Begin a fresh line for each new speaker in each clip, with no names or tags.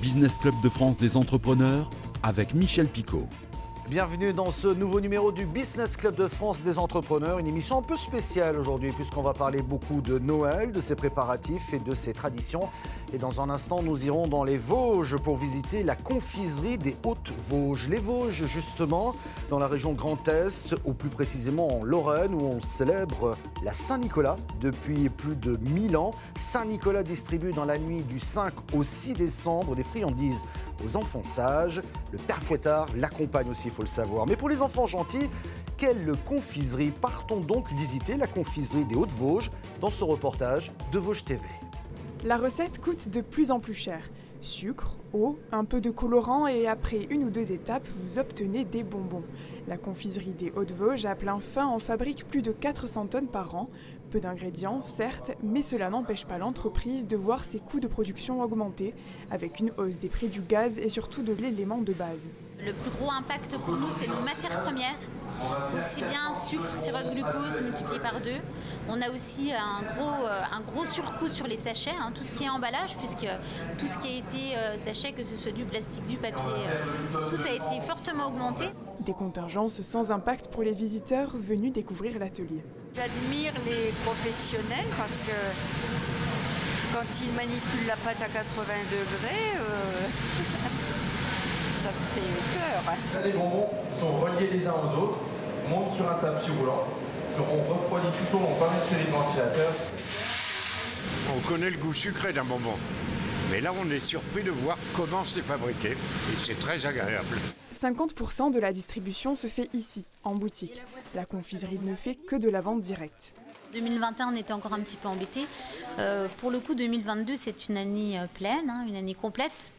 Business Club de France des entrepreneurs avec Michel Picot.
Bienvenue dans ce nouveau numéro du Business Club de France des entrepreneurs, une émission un peu spéciale aujourd'hui puisqu'on va parler beaucoup de Noël, de ses préparatifs et de ses traditions. Et dans un instant, nous irons dans les Vosges pour visiter la confiserie des Hautes-Vosges. Les Vosges, justement, dans la région Grand Est, ou plus précisément en Lorraine, où on célèbre la Saint-Nicolas depuis plus de 1000 ans. Saint-Nicolas distribue dans la nuit du 5 au 6 décembre des friandises aux enfants sages. Le père Fouettard l'accompagne aussi, il faut le savoir. Mais pour les enfants gentils, quelle confiserie? Partons donc visiter la confiserie des Hautes-Vosges dans ce reportage de Vosges TV.
La recette coûte de plus en plus cher. Sucre, eau, un peu de colorant et après une ou deux étapes, vous obtenez des bonbons. La confiserie des Hautes-Vosges à plein fin en fabrique plus de 400 tonnes par an. Peu d'ingrédients, certes, mais cela n'empêche pas l'entreprise de voir ses coûts de production augmenter, avec une hausse des prix du gaz et surtout de l'élément de base.
Le plus gros impact pour nous, c'est nos matières premières, aussi bien sucre, sirop de glucose multiplié par deux. On a aussi un gros, euh, un gros surcoût sur les sachets, hein, tout ce qui est emballage, puisque tout ce qui a été euh, sachet, que ce soit du plastique, du papier, euh, tout a été fortement augmenté.
Des contingences sans impact pour les visiteurs venus découvrir l'atelier.
J'admire les professionnels parce que quand ils manipulent la pâte à 80 degrés, euh, ça me fait peur.
Là, les bonbons sont reliés les uns aux autres, montent sur un tapis roulant, seront refroidis tout au long par une série de ventilateurs.
On connaît le goût sucré d'un bonbon. Mais là, on est surpris de voir comment c'est fabriqué et c'est très agréable.
50% de la distribution se fait ici, en boutique. La confiserie ne fait que de la vente directe.
2021, on était encore un petit peu embêtés. Euh, pour le coup, 2022, c'est une année euh, pleine, hein, une année complète,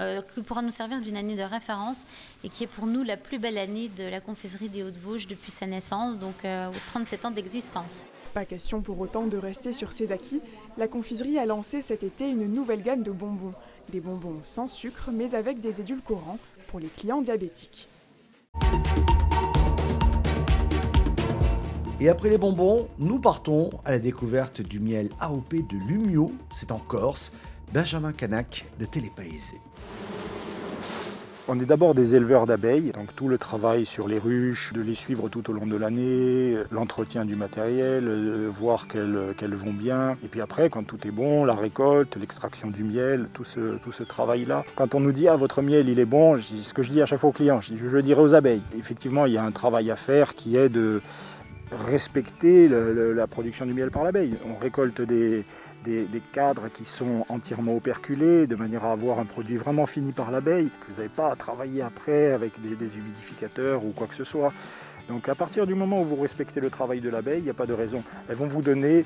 euh, qui pourra nous servir d'une année de référence et qui est pour nous la plus belle année de la confiserie des Hauts-de-Vosges depuis sa naissance, donc euh, aux 37 ans d'existence.
Pas question pour autant de rester sur ses acquis. La confiserie a lancé cet été une nouvelle gamme de bonbons. Des bonbons sans sucre, mais avec des édulcorants pour les clients diabétiques.
Et après les bonbons, nous partons à la découverte du miel AOP de Lumio, c'est en Corse, Benjamin Canac de Télépaïsé.
On est d'abord des éleveurs d'abeilles, donc tout le travail sur les ruches, de les suivre tout au long de l'année, l'entretien du matériel, euh, voir qu'elles qu'elles vont bien. Et puis après, quand tout est bon, la récolte, l'extraction du miel, tout ce, travail-là. Quand on nous dit ah votre miel il est bon, ce que je dis à chaque fois aux clients, je, je le aux abeilles. Effectivement, il y a un travail à faire qui est de respecter la production du miel par l'abeille. On récolte des, des, cadres qui sont entièrement operculés, de manière à avoir un produit vraiment fini par l'abeille, que vous n'avez pas à travailler après avec des, des humidificateurs ou quoi que ce soit. Donc à partir du moment où vous respectez le travail de l'abeille, il n'y a pas de raison. Elles vont vous donner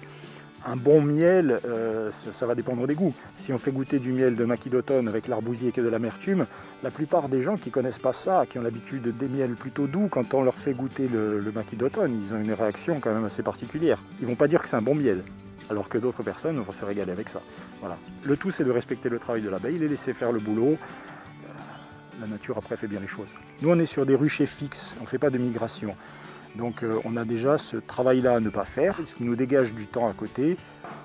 un bon miel, euh, ça, va dépendre des goûts. Si on fait goûter du miel de maquis d'automne avec l'arbousier est de l'amertume, la plupart des gens qui connaissent pas ça, qui ont l'habitude des miels plutôt doux, quand on leur fait goûter le, le maquis d'automne, ils ont une réaction quand même assez particulière. Ils vont pas dire que c'est un bon miel, alors que d'autres personnes vont se régaler avec ça. Voilà. Le tout, c'est de respecter le travail de l'abeille, les laisser faire le boulot. Euh, La nature après fait bien les choses. Nous, on est sur des ruchers fixes, on ne fait pas de migration. Donc euh, on a déjà ce travail-là à ne pas faire, ce qui nous dégage du temps à côté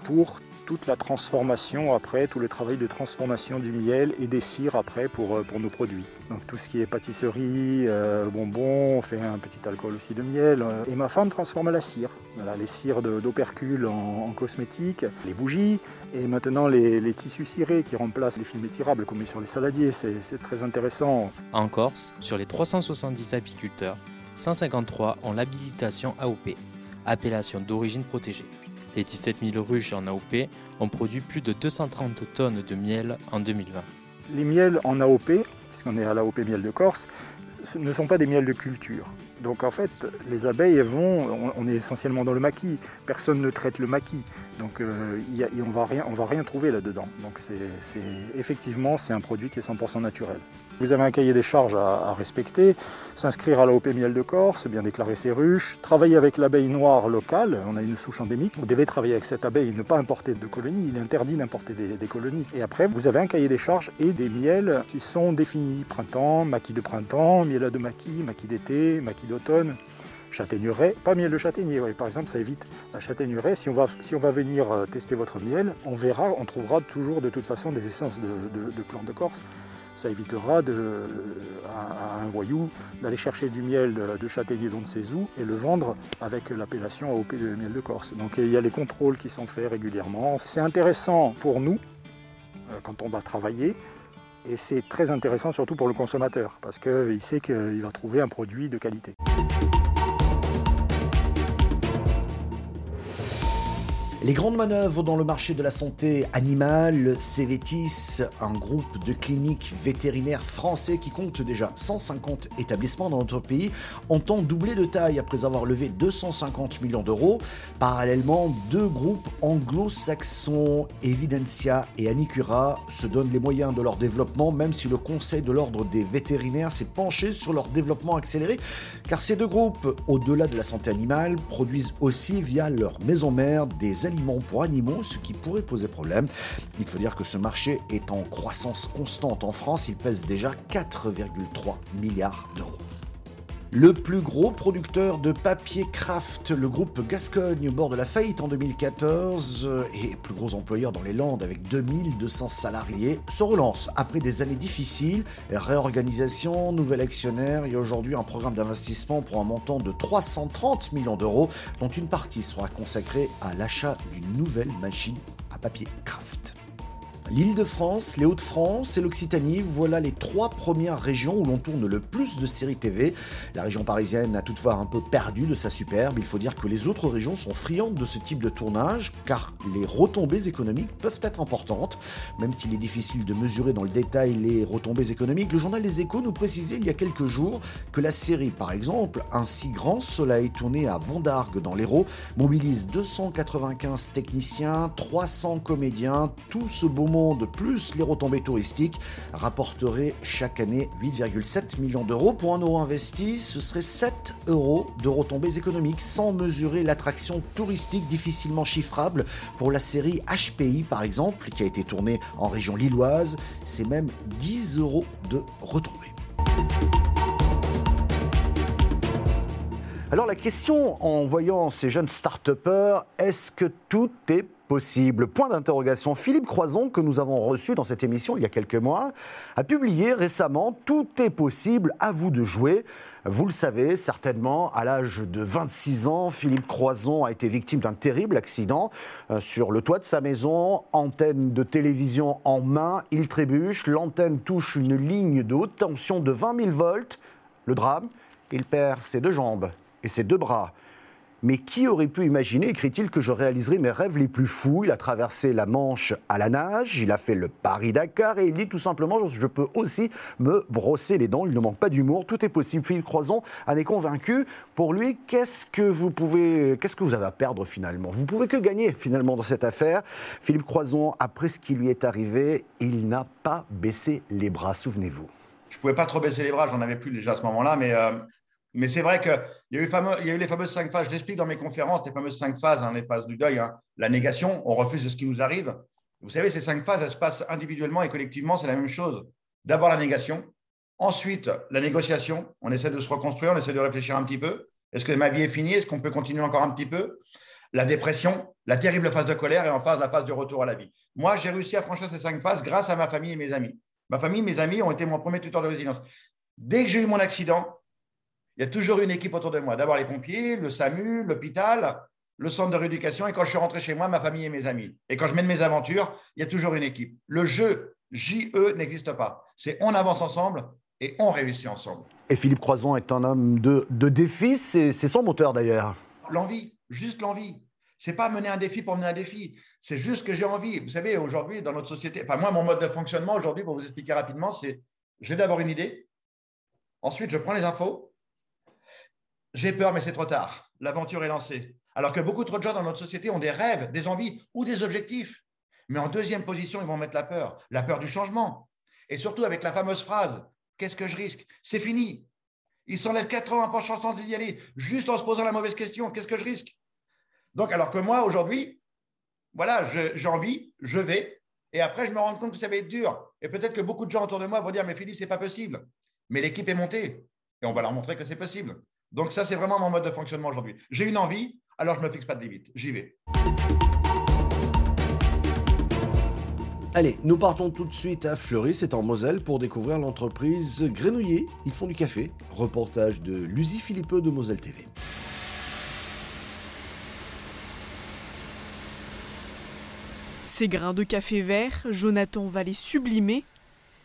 pour toute la transformation après, tout le travail de transformation du miel et des cires après pour, euh, nos produits. Donc tout ce qui est pâtisserie, euh, bonbons, on fait un petit alcool aussi de miel. euh, et ma femme transforme la cire. Les cires d'opercule en, cosmétiques, les bougies et maintenant les, tissus cirés qui remplacent les films étirables qu'on met sur les saladiers. C'est très intéressant.
En Corse, sur les 370 apiculteurs, 153 ont l'habilitation AOP, appellation d'origine protégée. Les 17 000 ruches en AOP ont produit plus de 230 tonnes de miel en 2020.
Les miels en AOP, puisqu'on est à l'AOP miel de Corse, ne sont pas des miels de culture. Donc en fait, les abeilles vont, on, est essentiellement dans le maquis. Personne ne traite le maquis, donc euh, on on va rien trouver là-dedans. Donc c'est- effectivement, c'est un produit qui est 100% naturel. Vous avez un cahier des charges à, respecter, s'inscrire à l'AOP miel de Corse, bien déclarer ses ruches, travailler avec l'abeille noire locale, on a une souche endémique, vous devez travailler avec cette abeille, ne pas importer de colonies, il est interdit d'importer des, colonies. Et après, vous avez un cahier des charges et des miels qui sont définis, printemps, maquis de printemps, miel de maquis, maquis d'été, maquis d'automne. châtaigneraie, pas miel de châtaignier, par exemple, ça évite la châtaigneraie. Si on va, si on va venir euh, tester votre miel, on verra, on trouvera toujours de toute façon des essences de, plantes de Corse. Ça évitera de, à, un voyou d'aller chercher du miel de châtaignier d'on ne sait où et le vendre avec l'appellation AOP de miel de Corse. Donc il y a les contrôles qui sont faits régulièrement. C'est intéressant pour nous euh, quand on va travailler et c'est très intéressant surtout pour le consommateur parce qu'il sait qu'il va trouver un produit de qualité.
Les grandes manœuvres dans le marché de la santé animale, Cévetis, un groupe de cliniques vétérinaires français qui compte déjà 150 établissements dans notre pays, entend doubler de taille après avoir levé 250 millions d'euros. Parallèlement, deux groupes anglo-saxons, Evidentia et Anicura, se donnent les moyens de leur développement, même si le Conseil de l'ordre des vétérinaires s'est penché sur leur développement accéléré, car ces deux groupes, au-delà de la santé animale, produisent aussi via leur maison mère des aliments pour animaux, ce qui pourrait poser problème. Il faut dire que ce marché est en croissance constante en France, il pèse déjà 4,3 milliards d'euros. Le plus gros producteur de papier craft, le groupe Gascogne, au bord de la faillite en 2014, et plus gros employeur dans les Landes avec 2200 salariés, se relance après des années difficiles, réorganisation, nouvel actionnaire et aujourd'hui un programme d'investissement pour un montant de 330 millions d'euros, dont une partie sera consacrée à l'achat d'une nouvelle machine à papier craft. L'Île-de-France, les Hauts-de-France et l'Occitanie, voilà les trois premières régions où l'on tourne le plus de séries TV. La région parisienne a toutefois un peu perdu de sa superbe. Il faut dire que les autres régions sont friandes de ce type de tournage, car les retombées économiques peuvent être importantes. Même s'il est difficile de mesurer dans le détail les retombées économiques, le journal Les Échos nous précisait il y a quelques jours que la série, par exemple, Un si grand soleil tourné à Vendargue dans l'Hérault, mobilise 295 techniciens, 300 comédiens, tout ce beau monde plus les retombées touristiques, rapporteraient chaque année 8,7 millions d'euros. Pour un euro investi, ce serait 7 euros de retombées économiques, sans mesurer l'attraction touristique difficilement chiffrable pour la série HPI par exemple, qui a été tournée en région lilloise. C'est même 10 euros de retombées. Alors la question en voyant ces jeunes start-upers, est-ce que tout est possible Point d'interrogation. Philippe Croison, que nous avons reçu dans cette émission il y a quelques mois, a publié récemment Tout est possible, à vous de jouer. Vous le savez certainement, à l'âge de 26 ans, Philippe Croison a été victime d'un terrible accident euh, sur le toit de sa maison, antenne de télévision en main, il trébuche, l'antenne touche une ligne de haute tension de 20 000 volts. Le drame, il perd ses deux jambes et ses deux bras. Mais qui aurait pu imaginer, écrit-il, que je réaliserais mes rêves les plus fous? Il a traversé la Manche à la nage, il a fait le Paris-Dakar et il dit tout simplement je peux aussi me brosser les dents. Il ne manque pas d'humour, tout est possible. Philippe Croison en est convaincu. Pour lui, qu'est-ce que vous pouvez, qu'est-ce que vous avez à perdre finalement? Vous pouvez que gagner finalement dans cette affaire. Philippe Croison, après ce qui lui est arrivé, il n'a pas baissé les bras. Souvenez-vous.
Je ne pouvais pas trop baisser les bras, j'en avais plus déjà à ce moment-là, mais euh, mais c'est vrai qu'il y, a eu y a les fameuses cinq phases. Je l'explique dans mes conférences, les fameuses cinq phases, hein, les phases du deuil. Hein. La négation, on refuse de ce qui nous arrive. Vous savez, ces cinq phases, elles se passent individuellement et collectivement, c'est la même chose. D'abord la négation, ensuite la négociation. On essaie de se reconstruire, on essaie de réfléchir un petit peu. Est-ce que ma vie est finie? Est-ce qu'on peut continuer encore un petit peu? La dépression, la terrible phase de colère et en phase la phase de retour à la vie. Moi, j'ai réussi à franchir ces cinq phases grâce à ma famille et mes amis. Ma famille, mes amis ont été mon premier tuteur de résilience. Dès que j'ai eu mon accident, il y a toujours une équipe autour de moi. D'abord les pompiers, le SAMU, l'hôpital, le centre de rééducation. Et quand je suis rentré chez moi, ma famille et mes amis. Et quand je mène mes aventures, il y a toujours une équipe. Le jeu JE n'existe pas. C'est on avance ensemble et on réussit ensemble.
Et Philippe Croison est un homme de, de défis. C'est son moteur d'ailleurs.
L'envie, juste l'envie. C'est pas mener un défi pour mener un défi. C'est juste que j'ai envie. Vous savez, aujourd'hui, dans notre société, enfin, moi, mon mode de fonctionnement aujourd'hui, pour vous expliquer rapidement, c'est j'ai d'abord une idée. Ensuite, je prends les infos. J'ai peur, mais c'est trop tard. L'aventure est lancée. Alors que beaucoup trop de gens dans notre société ont des rêves, des envies ou des objectifs. Mais en deuxième position, ils vont mettre la peur, la peur du changement. Et surtout avec la fameuse phrase Qu'est-ce que je risque? C'est fini. Ils s'enlèvent 80% chance d'y aller juste en se posant la mauvaise question Qu'est-ce que je risque? Donc, alors que moi, aujourd'hui, voilà, j'ai envie, je vais. Et après, je me rends compte que ça va être dur. Et peut-être que beaucoup de gens autour de moi vont dire Mais Philippe, c'est pas possible. Mais l'équipe est montée. Et on va leur montrer que c'est possible. Donc ça, c'est vraiment mon mode de fonctionnement aujourd'hui. J'ai une envie, alors je ne me fixe pas de limite. J'y vais.
Allez, nous partons tout de suite à Fleury, c'est en Moselle, pour découvrir l'entreprise Grenouiller. Ils font du café. Reportage de Lucie Philippeux de Moselle TV.
Ces grains de café vert, Jonathan va les sublimer.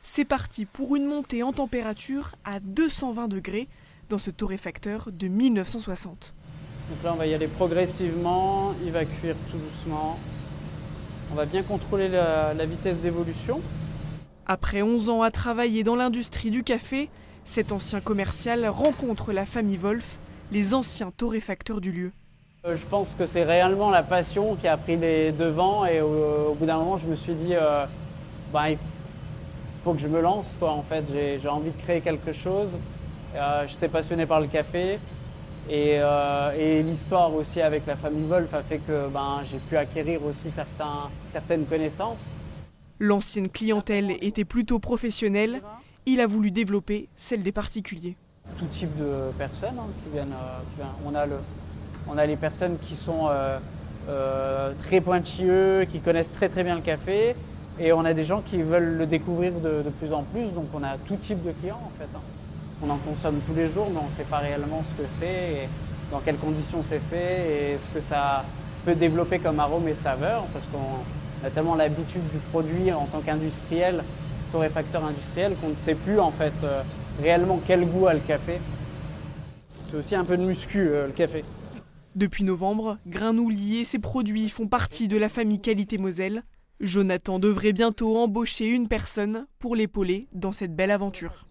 C'est parti pour une montée en température à 220 degrés dans ce torréfacteur de 1960.
Donc là, on va y aller progressivement, il va cuire tout doucement. On va bien contrôler la, la vitesse d'évolution.
Après 11 ans à travailler dans l'industrie du café, cet ancien commercial rencontre la famille Wolf, les anciens torréfacteurs du lieu.
Euh, je pense que c'est réellement la passion qui a pris les devants et au, au bout d'un moment, je me suis dit, euh, bah, il faut que je me lance. Quoi. En fait, j'ai envie de créer quelque chose. Euh, J'étais passionné par le café et, euh, et l'histoire aussi avec la famille Wolf a fait que ben, j'ai pu acquérir aussi certains, certaines connaissances.
L'ancienne clientèle était plutôt professionnelle. Il a voulu développer celle des particuliers.
Tout type de personnes hein, qui, viennent, euh, qui viennent. On a le, on a les personnes qui sont euh, très pointilleux, qui connaissent très très bien le café, et on a des gens qui veulent le découvrir de, de plus en plus, donc on a tout type de clients en fait. hein. On en consomme tous les jours, mais on ne sait pas réellement ce que c'est, dans quelles conditions c'est fait, et ce que ça peut développer comme arôme et saveur, parce qu'on a tellement l'habitude du produit en tant qu'industriel, torréfacteur industriel, qu'on ne sait plus en fait euh, réellement quel goût a le café. C'est aussi un peu de muscu euh, le café.
Depuis novembre, Grinoulier et ses produits font partie de la famille Qualité Moselle. Jonathan devrait bientôt embaucher une personne pour l'épauler dans cette belle aventure.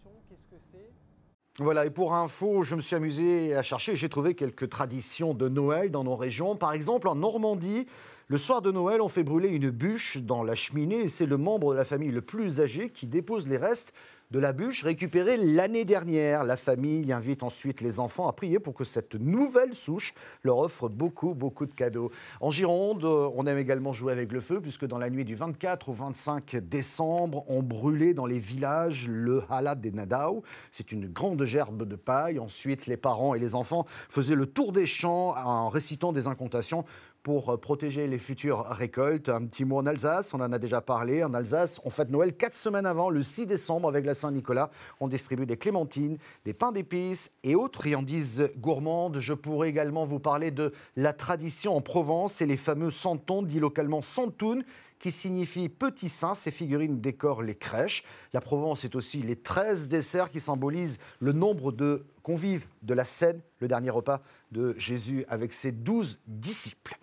Voilà, et pour info, je me suis amusé à chercher, j'ai trouvé quelques traditions de Noël dans nos régions. Par exemple, en Normandie, le soir de Noël, on fait brûler une bûche dans la cheminée et c'est le membre de la famille le plus âgé qui dépose les restes de la bûche récupérée l'année dernière. La famille invite ensuite les enfants à prier pour que cette nouvelle souche leur offre beaucoup, beaucoup de cadeaux. En Gironde, euh, on aime également jouer avec le feu puisque dans la nuit du 24 au 25 décembre, on brûlait dans les villages le halat des Nadao. C'est une grande gerbe de paille. Ensuite, les parents et les enfants faisaient le tour des champs en récitant des incantations pour euh, protéger les futures récoltes. Un petit mot en Alsace, on en a déjà parlé. En Alsace, on fête Noël quatre semaines avant, le 6 décembre, avec la Saint-Nicolas. On distribue des clémentines, des pains d'épices et autres friandises gourmandes. Je pourrais également vous parler de la tradition en Provence et les fameux santons, dit localement santoun, qui signifie petit saint. Ces figurines décorent les crèches. La Provence est aussi les 13 desserts qui symbolisent le nombre de convives de la scène, le dernier repas de Jésus avec ses douze disciples.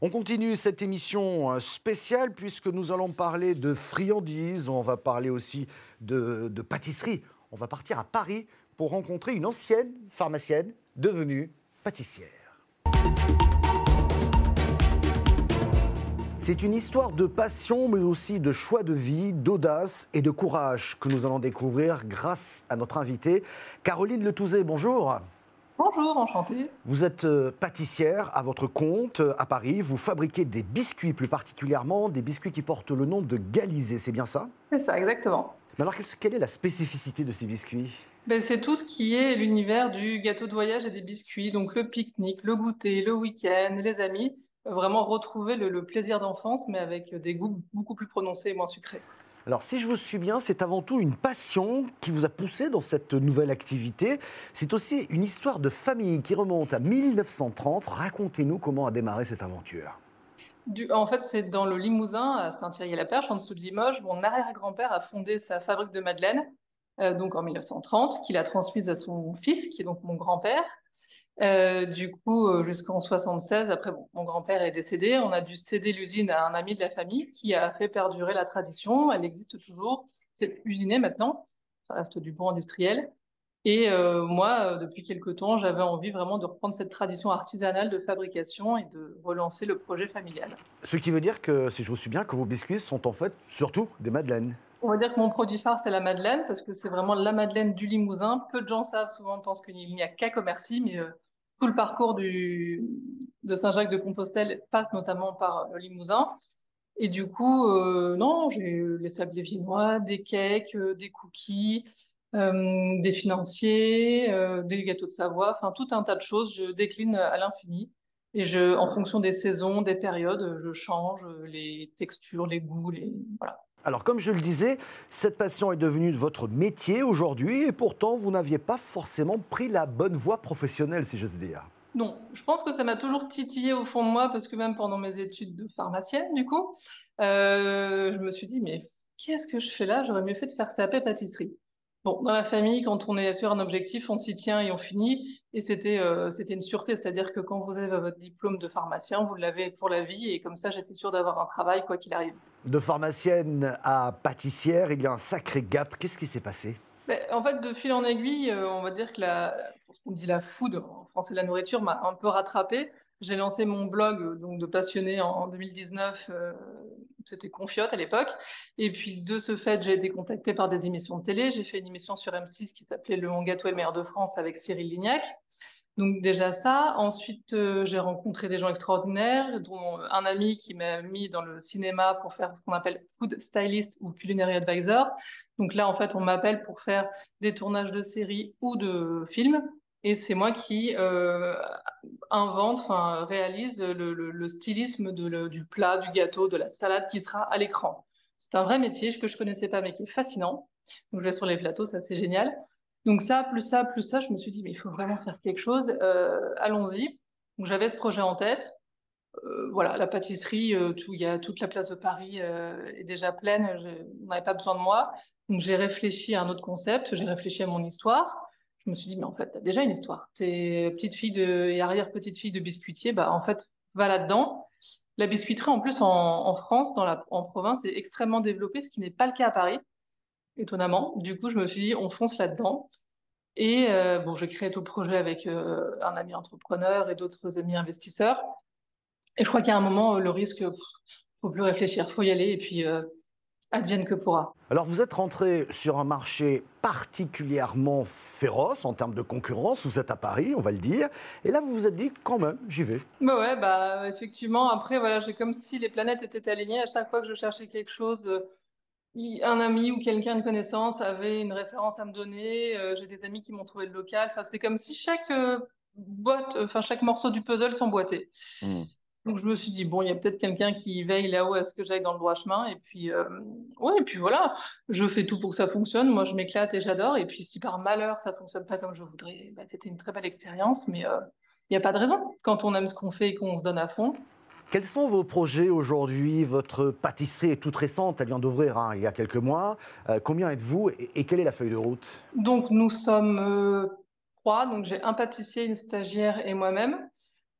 On continue cette émission euh, spéciale puisque nous allons parler de friandises, on va parler aussi de, de pâtisserie. On va partir à Paris pour rencontrer une ancienne pharmacienne devenue pâtissière. C'est une histoire de passion, mais aussi de choix de vie, d'audace et de courage que nous allons découvrir grâce à notre invitée, Caroline Letouzé. Bonjour.
Bonjour, enchantée.
Vous êtes euh, pâtissière à votre compte euh, à Paris. Vous fabriquez des biscuits, plus particulièrement des biscuits qui portent le nom de Galizé. C'est bien ça?
C'est ça, exactement.
Mais alors, quelle- quelle est la spécificité de ces biscuits?
Ben, c'est tout ce qui est l'univers du gâteau de voyage et des biscuits, donc le pique-nique, le goûter, le week-end, les amis. Vraiment retrouver le, le plaisir d'enfance, mais avec des goûts beaucoup plus prononcés et moins sucrés.
Alors, si je vous suis bien, c'est avant tout une passion qui vous a poussé dans cette nouvelle activité. C'est aussi une histoire de famille qui remonte à 1930. Racontez-nous comment a démarré cette aventure.
Du- en fait, c'est dans le Limousin, à Saint-Thierry-la-Perche, en dessous de Limoges. Mon arrière-grand-père a fondé sa fabrique de madeleine, euh, donc en 1930, qu'il a transmise à son fils, qui est donc mon grand-père. Euh, du coup, euh, jusqu'en 76, après, bon, mon grand-père est décédé, on a dû céder l'usine à un ami de la famille qui a fait perdurer la tradition. Elle existe toujours. C'est usiné maintenant. Ça reste du bon industriel. Et euh, moi, depuis quelque temps, j'avais envie vraiment de reprendre cette tradition artisanale de fabrication et de relancer le projet familial.
Ce qui veut dire que, si je vous suis bien, que vos biscuits sont en fait surtout des madeleines.
On va dire que mon produit phare, c'est la madeleine, parce que c'est vraiment la madeleine du Limousin. Peu de gens savent, souvent on pense qu'il n'y a qu'à Commercy, mais euh, tout le parcours de Saint-Jacques-de-Compostelle passe notamment par le Limousin. Et du coup, euh, non, j'ai les sablés viennois, des cakes, euh, des cookies, des financiers, des gâteaux de Savoie, enfin tout un tas de choses. Je décline à l'infini. Et en fonction des saisons, des périodes, je change les textures, les goûts, les voilà.
Alors, comme je le disais, cette passion est devenue votre métier aujourd'hui, et pourtant, vous n'aviez pas forcément pris la bonne voie professionnelle, si j'ose dire.
Non, je pense que ça m'a toujours titillé au fond de moi, parce que même pendant mes études de pharmacienne, du coup, euh, je me suis dit, mais qu'est-ce que je fais là? J'aurais mieux fait de faire CAP pâtisserie. Bon, dans la famille, quand on est sur un objectif, on s'y tient et on finit. Et c'était euh, c'était une sûreté, c'est-à-dire que quand vous avez votre diplôme de pharmacien, vous l'avez pour la vie. Et comme ça, j'étais sûre d'avoir un travail, quoi qu'il arrive.
De pharmacienne à pâtissière, il y a un sacré gap. Qu'est-ce qui s'est passé?
Ben, En fait, de fil en aiguille, euh, on va dire que la, ce qu'on dit la food, en français la nourriture, m'a un peu rattrapée. J'ai lancé mon blog donc de passionné en, 2019 c'était Confiote à l'époque. Et puis de ce fait, j'ai été contactée par des émissions de télé. J'ai fait une émission sur M6 qui s'appelait Le Gâteau et Meilleur de France avec Cyril Lignac. Donc déjà ça. Ensuite, euh, j'ai rencontré des gens extraordinaires, dont un ami qui m'a mis dans le cinéma pour faire ce qu'on appelle food stylist ou culinary advisor. Donc là, en fait, on m'appelle pour faire des tournages de séries ou de films. Et c'est moi qui euh, invente, enfin réalise le, stylisme du plat, du gâteau, de la salade qui sera à l'écran. C'est un vrai métier que je connaissais pas, mais qui est fascinant. Donc je vais sur les plateaux, ça c'est génial. Donc ça, plus ça, plus ça, je me suis dit mais il faut vraiment faire quelque chose. Euh, allons-y. Donc j'avais ce projet en tête. Euh, voilà, la pâtisserie, tout, y a, toute la place de Paris est déjà pleine. on n'avait pas besoin de moi. Donc j'ai réfléchi à un autre concept. J'ai réfléchi à mon histoire je me suis dit, mais en fait, tu as déjà une histoire. Tu es petite fille de, et arrière-petite-fille de biscuitier, bah, en fait, va là-dedans. La biscuiterie, en plus, en, France, dans la, en province, est extrêmement développée, ce qui n'est pas le cas à Paris, étonnamment. Du coup, je me suis dit, on fonce là-dedans. Et euh, bon, j'ai créé tout le projet avec euh, un ami entrepreneur et d'autres amis investisseurs. Et je crois a un moment, le risque, faut plus réfléchir, faut y aller. Et puis, euh, advienne que pourra.
Alors vous êtes rentré sur un marché particulièrement féroce en termes de concurrence, vous êtes à Paris, on va le dire, et là vous vous êtes dit quand même, j'y vais.
Bah ouais, bah effectivement, après voilà, j'ai comme si les planètes étaient alignées à chaque fois que je cherchais quelque chose. Euh, un ami ou quelqu'un de connaissance avait une référence à me donner, euh, j'ai des amis qui m'ont trouvé le local, enfin c'est comme si chaque euh, boîte, enfin chaque morceau du puzzle s'emboîtait. Mmh. Donc je me suis dit, bon, il y a peut-être quelqu'un qui veille là-haut à ce que j'aille dans le droit chemin. Et puis, euh, ouais, et puis voilà, je fais tout pour que ça fonctionne. Moi, je m'éclate et j'adore. Et puis, si par malheur, ça fonctionne pas comme je voudrais, bah, c'était une très belle expérience. Mais euh, il n'y a pas de raison. Quand on aime ce qu'on fait et qu'on se donne à fond.
Quels sont vos projets aujourd'hui? Votre pâtisserie est toute récente, elle vient d'ouvrir hein, il y a quelques mois. Euh, combien êtes-vous et, et, quelle est la feuille de route?
Donc, nous sommes trois. Donc, j'ai un pâtissier, une stagiaire et moi-même.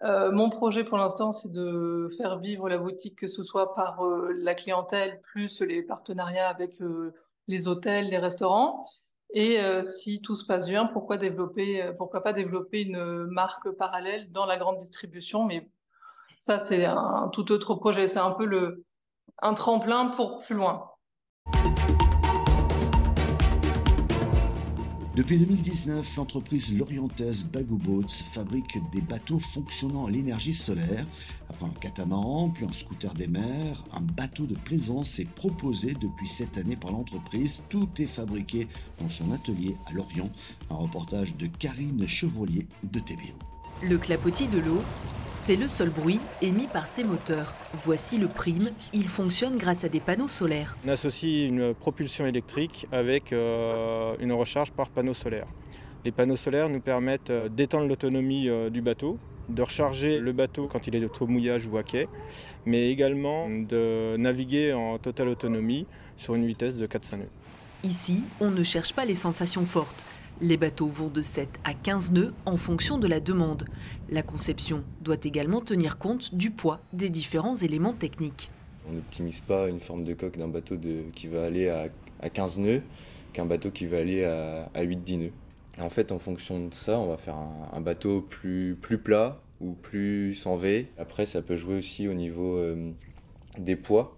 Euh, mon projet pour l'instant, c'est de faire vivre la boutique, que ce soit par euh, la clientèle, plus les partenariats avec euh, les hôtels, les restaurants. Et si tout se passe bien, pourquoi, développer, pourquoi pas développer une marque parallèle dans la grande distribution Mais ça, c'est un tout autre projet. C'est un peu le, un tremplin pour plus loin.
Depuis 2019, l'entreprise lorientaise Bagou Boats fabrique des bateaux fonctionnant à l'énergie solaire. Après un catamaran, puis un scooter des mers, un bateau de plaisance est proposé depuis cette année par l'entreprise. Tout est fabriqué dans son atelier à Lorient. Un reportage de Karine Chevrolier de TBO.
Le clapotis de l'eau, c'est le seul bruit émis par ces moteurs. Voici le prime, il fonctionne grâce à des panneaux solaires.
On associe une propulsion électrique avec euh, une recharge par panneau solaire. Les panneaux solaires nous permettent euh, d'étendre l'autonomie euh, du bateau, de recharger le bateau quand il est au mouillage ou à quai, mais également de naviguer en totale autonomie sur une vitesse de 400 nœuds.
Ici, on ne cherche pas les sensations fortes. Les bateaux vont de 7 à 15 nœuds en fonction de la demande. La conception doit également tenir compte du poids des différents éléments techniques.
On n'optimise pas une forme de coque d'un bateau qui va aller à, 15 nœuds qu'un bateau qui va aller à, 8-10 nœuds. En fait, en fonction de ça, on va faire un, bateau plus, plus plat ou plus en V. Après, ça peut jouer aussi au niveau euh, des poids.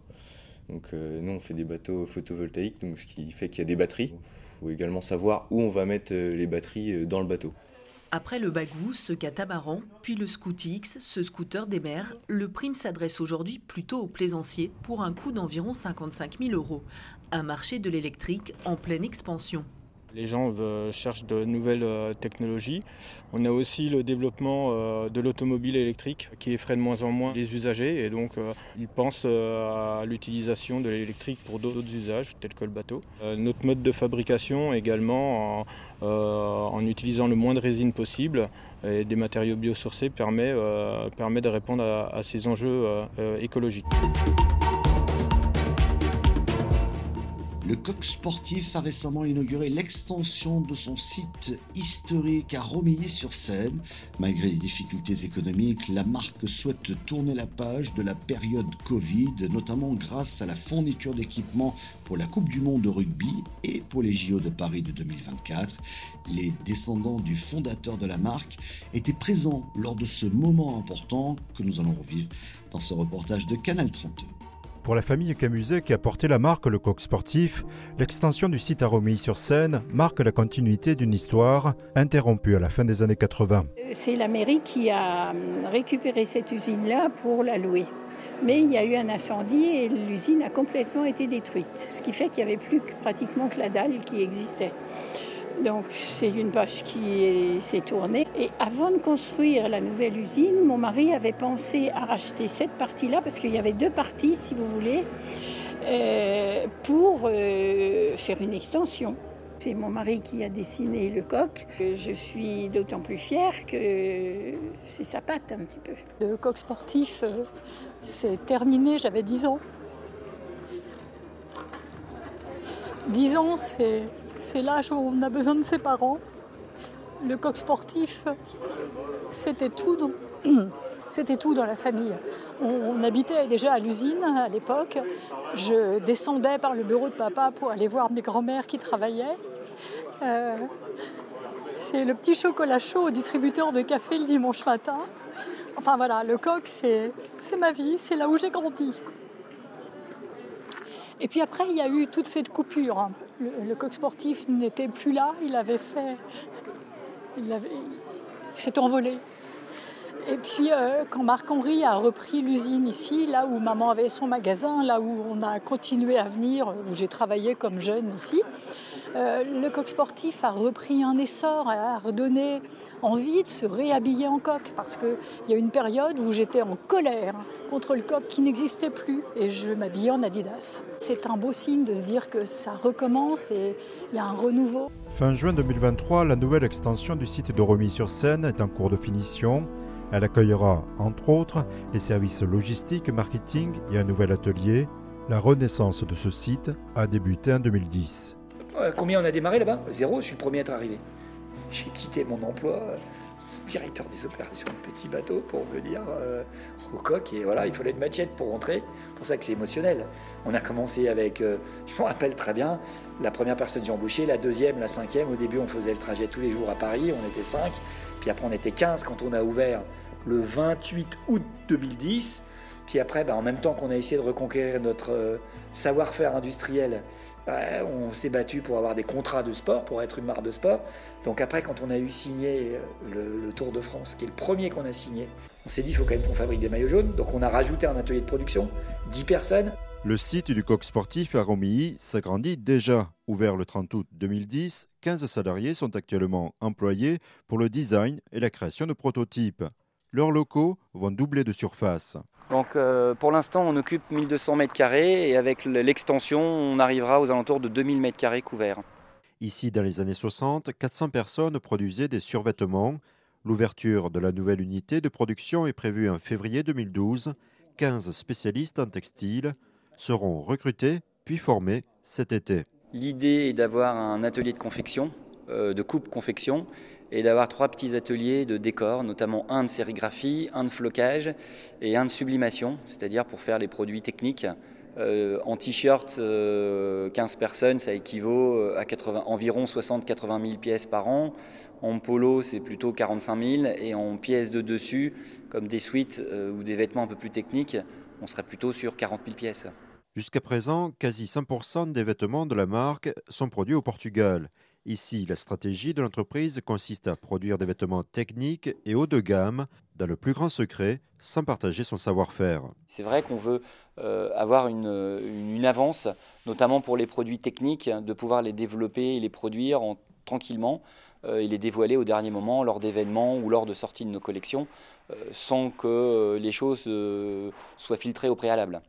Donc, euh, nous, on fait des bateaux photovoltaïques, donc ce qui fait qu'il y a des batteries faut également savoir où on va mettre euh, les batteries euh, dans le bateau.
Après le bagou, ce catamaran, puis le Scootix, ce scooter des mers, le prime s'adresse aujourd'hui plutôt aux plaisanciers pour un coût d'environ 55 000 euros. Un marché de l'électrique en pleine expansion.
Les gens cherchent de nouvelles euh, technologies. On a aussi le développement euh, de l'automobile électrique qui effraie de moins en moins les usagers et donc euh, ils pensent à l'utilisation de l'électrique pour d'autres usages tels que le bateau. Notre mode de fabrication également en, utilisant le moins de résine possible et des matériaux biosourcés permet, permet de répondre à ces enjeux écologiques.
Le coq sportif a récemment inauguré l'extension de son site historique à Romilly-sur-Seine. Malgré les difficultés économiques, la marque souhaite tourner la page de la période Covid, notamment grâce à la fourniture d'équipements pour la Coupe du Monde de rugby et pour les JO de Paris de 2024. Les descendants du fondateur de la marque étaient présents lors de ce moment important que nous allons revivre dans ce reportage de Canal 32.
Pour la famille Camuset qui a porté la marque Le Coq Sportif, l'extension du site à Romilly-sur-Seine marque la continuité d'une histoire interrompue à la fin des années 80.
C'est la mairie qui a récupéré cette usine-là pour la louer. Mais il y a eu un incendie et l'usine a complètement été détruite, ce qui fait qu'il n'y avait plus pratiquement que la dalle qui existait. Donc c'est une page qui s'est tournée. Et avant de construire la nouvelle usine, mon mari avait pensé à racheter cette partie-là, parce qu'il y avait deux parties, si vous voulez, euh, pour euh, faire une extension. C'est mon mari qui a dessiné le coq. Je suis d'autant plus fière que c'est sa patte un petit peu.
Le coq sportif, euh, c'est terminé, j'avais 10 ans. 10 ans, c'est c'est l'âge où on a besoin de ses parents. Le coq sportif, c'était tout, dans... la famille. On, habitait déjà à l'usine à l'époque. Je descendais par le bureau de papa pour aller voir mes grands-mères qui travaillaient. Euh, c'est le petit chocolat chaud au distributeur de café le dimanche matin. Enfin voilà, le coq, c'est ma vie, c'est là où j'ai grandi. Et puis après, il y a eu toute cette coupure le, coq sportif n'était plus là, il avait fait. Il, s'est envolé. Et puis, euh, quand Marc-Henri a repris l'usine ici, là où maman avait son magasin, là où on a continué à venir, où j'ai travaillé comme jeune ici, euh, le coq sportif a repris un essor, a redonné envie de se réhabiller en coq, parce qu'il y a une période où j'étais en colère contre le coq qui n'existait plus, et je m'habillais en Adidas. C'est un beau signe de se dire que ça recommence et il y a un renouveau.
Fin juin 2023, la nouvelle extension du site de Romilly-sur-Seine est en cours de finition. Elle accueillera, entre autres, les services logistiques, marketing et un nouvel atelier. La renaissance de ce site a débuté en 2010.
Euh, combien on a démarré là-bas Zéro, je suis le premier à être arrivé. J'ai quitté mon emploi, euh, directeur des opérations de petits bateaux, pour venir euh, au coq. Et voilà, il fallait une machette pour rentrer. C'est pour ça que c'est émotionnel. On a commencé avec, je me rappelle très bien, la première personne j'ai embauchée, la deuxième, la cinquième. Au début, on faisait le trajet tous les jours à Paris, on était cinq. Puis après, on était 15 quand on a ouvert le 28 août 2010. Puis après, bah, en même temps qu'on a essayé de reconquérir notre savoir-faire industriel on s'est battu pour avoir des contrats de sport, pour être une marque de sport. Donc après, quand on a eu signé euh, le, Tour de France, qui est le premier qu'on a signé, on s'est dit il faut quand même qu'on fabrique des maillots jaunes. Donc on a rajouté un atelier de production, 10 personnes.
Le site du coq sportif à Romilly s'agrandit déjà. Ouvert le 30 août 2010, 15 salariés sont actuellement employés pour le design et la création de prototypes. Leurs locaux vont doubler de surface.
Donc euh, pour l'instant, on occupe 1200 mètres carrés et avec l'extension, on arrivera aux alentours de 2000 mètres carrés couverts.
Ici, dans les années 60, 400 personnes produisaient des survêtements. L'ouverture de la nouvelle unité de production est prévue en février 2012. 15 spécialistes en textile seront recrutés puis formés cet été.
L'idée est d'avoir un atelier de confection, euh, de coupe-confection, et d'avoir trois petits ateliers de décor, notamment un de sérigraphie, un de flocage et un de sublimation, c'est-à-dire pour faire les produits techniques. Euh, en t-shirt, 15 euh, personnes, ça équivaut euh, à 80, environ 60-80 000 pièces par an. En polo, c'est plutôt 45 000. Et en pièces de dessus, comme des suites ou des vêtements un peu plus techniques, on serait plutôt sur 40 000 pièces.
Jusqu'à présent, quasi 100% des vêtements de la marque sont produits au Portugal. Ici, la stratégie de l'entreprise consiste à produire des vêtements techniques et haut de gamme dans le plus grand secret, sans partager son savoir-faire.
C'est vrai qu'on veut euh, avoir une, avance, notamment pour les produits techniques, de pouvoir les développer et les produire en, tranquillement euh, et les dévoiler au dernier moment lors d'événements ou lors de sorties de nos collections, euh, sans que les choses soient filtrées au préalable.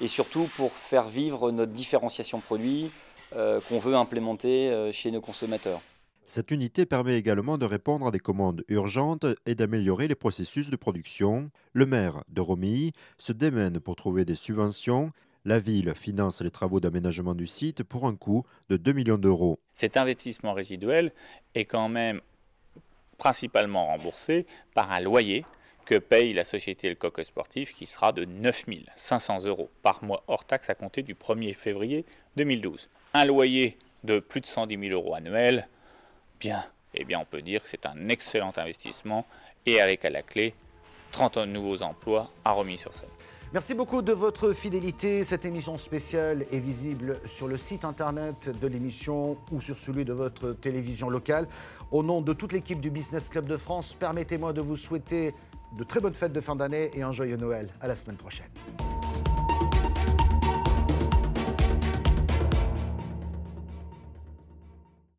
Et surtout pour faire vivre notre différenciation produit, qu'on veut implémenter euh, chez nos consommateurs.
Cette unité permet également de répondre à des commandes urgentes et d'améliorer les processus de production. Le maire de Romilly se démène pour trouver des subventions. La ville finance les travaux d'aménagement du site pour un coût de 2 millions d'euros.
Cet investissement résiduel est quand même principalement remboursé par un loyer que paye la société Le Coq Sportif qui sera de 9 500 euros par mois hors taxe à compter du 1er février 2012. Un loyer de plus de 110 000 euros annuels, bien, eh bien on peut dire que c'est un excellent investissement et avec à la clé 30 nouveaux emplois à remis sur scène.
Merci beaucoup de votre fidélité. Cette émission spéciale est visible sur le site internet de l'émission ou sur celui de votre télévision locale. Au nom de toute l'équipe du Business Club de France, permettez-moi de vous souhaiter de très bonnes fêtes de fin d'année et un joyeux Noël. À la semaine prochaine.